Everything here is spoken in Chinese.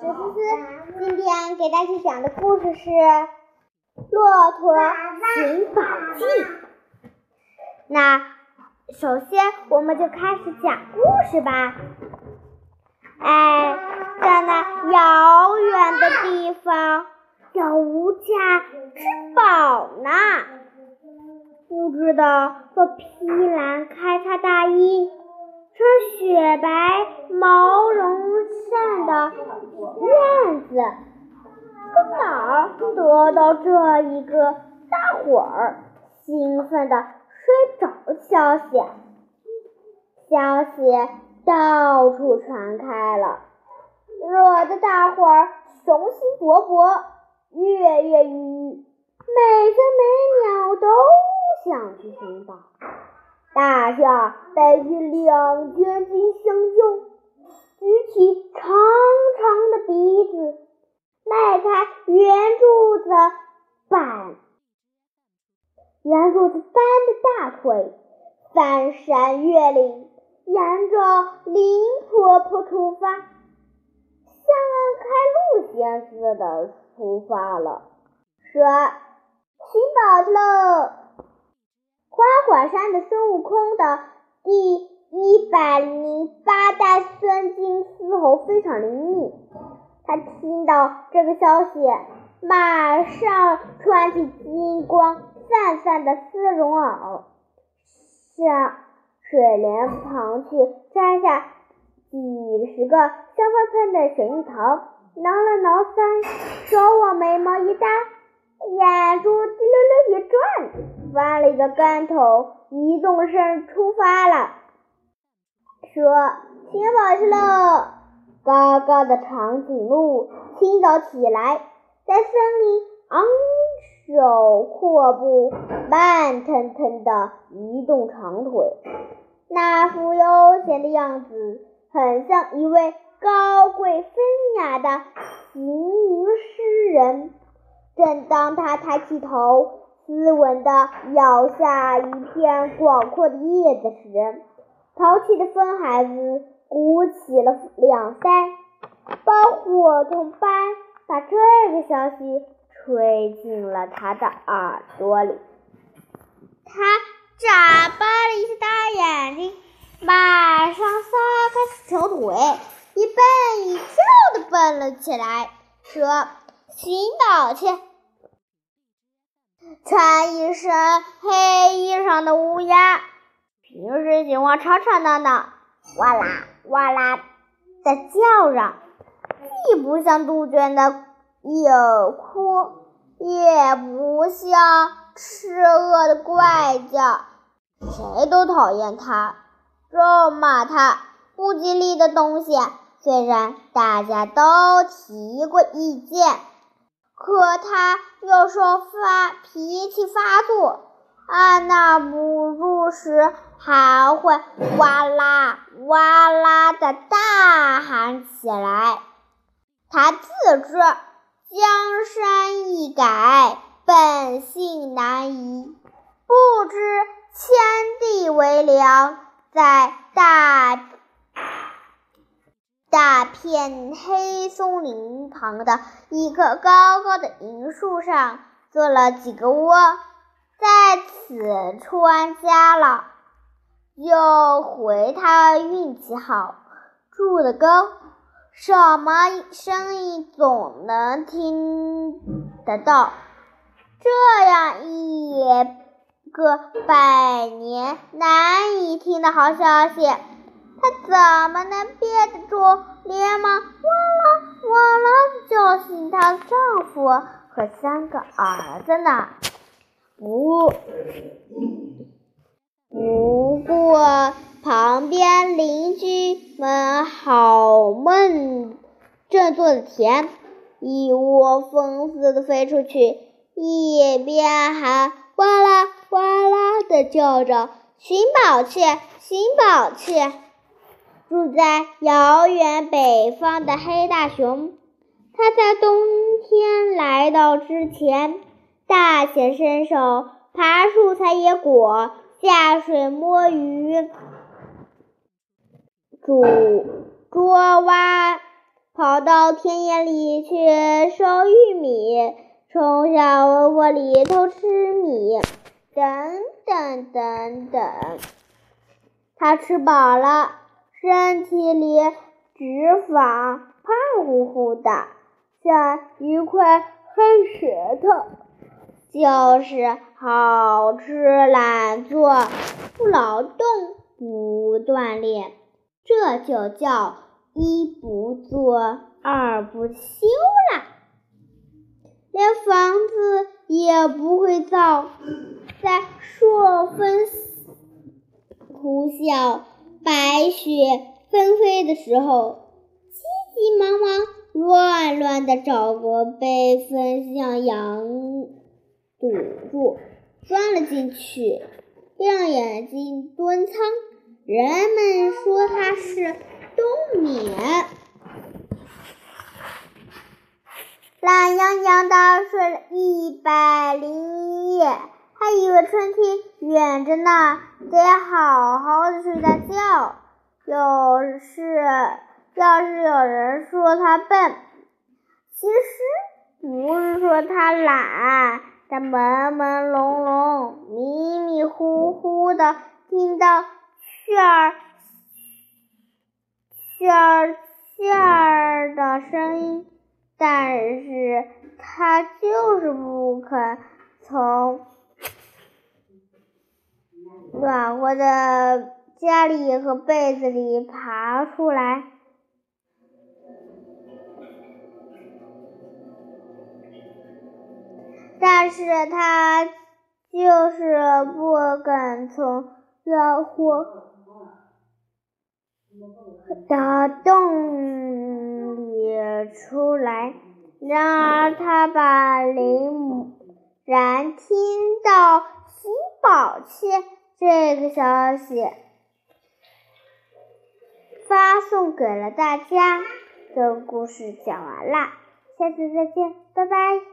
史思思今天给大家讲的故事是《骆驼寻宝记》。那首先我们就开始讲故事吧。哎，在那遥远的地方有无价之宝呢。不知道这披蓝开叉大衣、穿雪白毛的燕子，从哪儿得到这一个大伙儿兴奋的睡着消息？消息到处传开了，惹得大伙儿雄心勃勃，跃跃欲试，每分每秒都。想去寻宝，大象带起两卷金香蕉，举起长长的鼻子，迈开圆柱子板圆柱子般的大腿，翻山越岭，沿着林婆婆出发，像开路线似的出发了，说寻宝去喽！花果山的孙悟空的第一百零八代孙金丝猴非常灵敏，他听到这个消息，马上穿起金光灿灿的丝绒袄，向水莲旁去摘下几十个香喷喷的水蜜桃，挠了挠腮，手往眉毛一搭。眼珠滴溜溜一转，翻了一个跟头，一动身出发了。说：“寻宝去喽！”高高的长颈鹿清早起来，在森林昂首阔步，慢腾腾的移动长腿，那副悠闲的样子，很像一位高贵风雅的行吟诗人。正当他抬起头，斯文地咬下一片广阔的叶子时，淘气的风孩子鼓起了两腮，把火筒般把这个消息吹进了他的耳朵里。他眨巴了一下大眼睛，马上撒开小腿，一蹦一跳的蹦了起来，说。寻宝去！穿一身黑衣裳的乌鸦，平时喜欢吵吵闹闹，哇啦哇啦的叫嚷，既不像杜鹃的有哭，也不像吃饿的怪叫，谁都讨厌它，咒骂它不吉利的东西。虽然大家都提过意见。可他有时候发脾气发作，按捺不住时，还会哇啦哇啦的大喊起来。他自知江山易改，本性难移，不知天地为良，在大。大片黑松林旁的一棵高高的银树上，做了几个窝，在此穿家了，又回他运气好，住得高，什么声音总能听得到。这样一个百年难以听的好消息。他怎么能憋得住？连忙哇啦哇啦的叫醒她的丈夫和三个儿子呢。不，不过旁边邻居们好梦正做的甜，一窝蜂似的飞出去，一边还哇啦哇啦的叫着寻宝去，寻宝去。住在遥远北方的黑大熊，他在冬天来到之前，大显身手，爬树采野果，下水摸鱼，煮捉蛙，跑到田野里去收玉米，从小窝窝里偷吃米，等等等等。他吃饱了，身体里脂肪胖乎乎的，像一块黑石头，就是好吃懒做，不劳动不锻炼，这就叫一不做二不休啦。连房子也不会造，在朔风呼啸、白雪纷飞的时候，急急忙忙、乱乱的找个被风向阳堵住，钻了进去，亮眼睛蹲仓。人们说他是冬眠，懒洋洋的睡了一百零一夜，还以为春天远着呢，得好好的睡大觉。有是，要是有人说他笨，其实不是说他懒，他朦朦胧胧、迷迷糊糊的听到。雀儿，雀儿，雀儿的声音，但是他就是不肯从暖和的家里和被子里爬出来，但是他就是不肯从暖和。的洞里出来，然而他把林然听到喜宝切这个消息发送给了大家。这个故事讲完了，下次再见，拜拜。